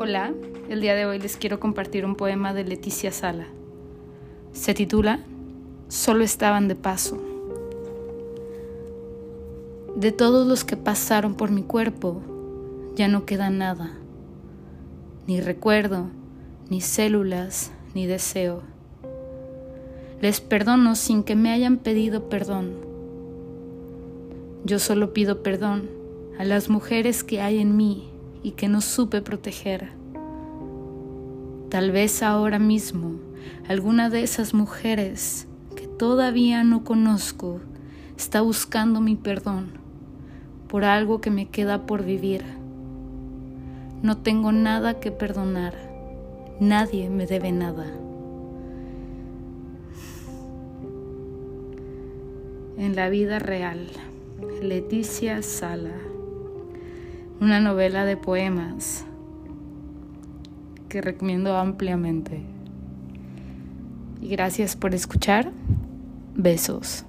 Hola, el día de hoy les quiero compartir un poema de Leticia Sala. Se titula Solo estaban de paso. De todos los que pasaron por mi cuerpo, ya no queda nada, ni recuerdo, ni células, ni deseo. Les perdono sin que me hayan pedido perdón. Yo solo pido perdón a las mujeres que hay en mí y que no supe proteger. Tal vez ahora mismo alguna de esas mujeres que todavía no conozco está buscando mi perdón por algo que me queda por vivir. No tengo nada que perdonar, nadie me debe nada. En la vida real, Leticia Sala una novela de poemas que recomiendo ampliamente. Y gracias por escuchar. Besos.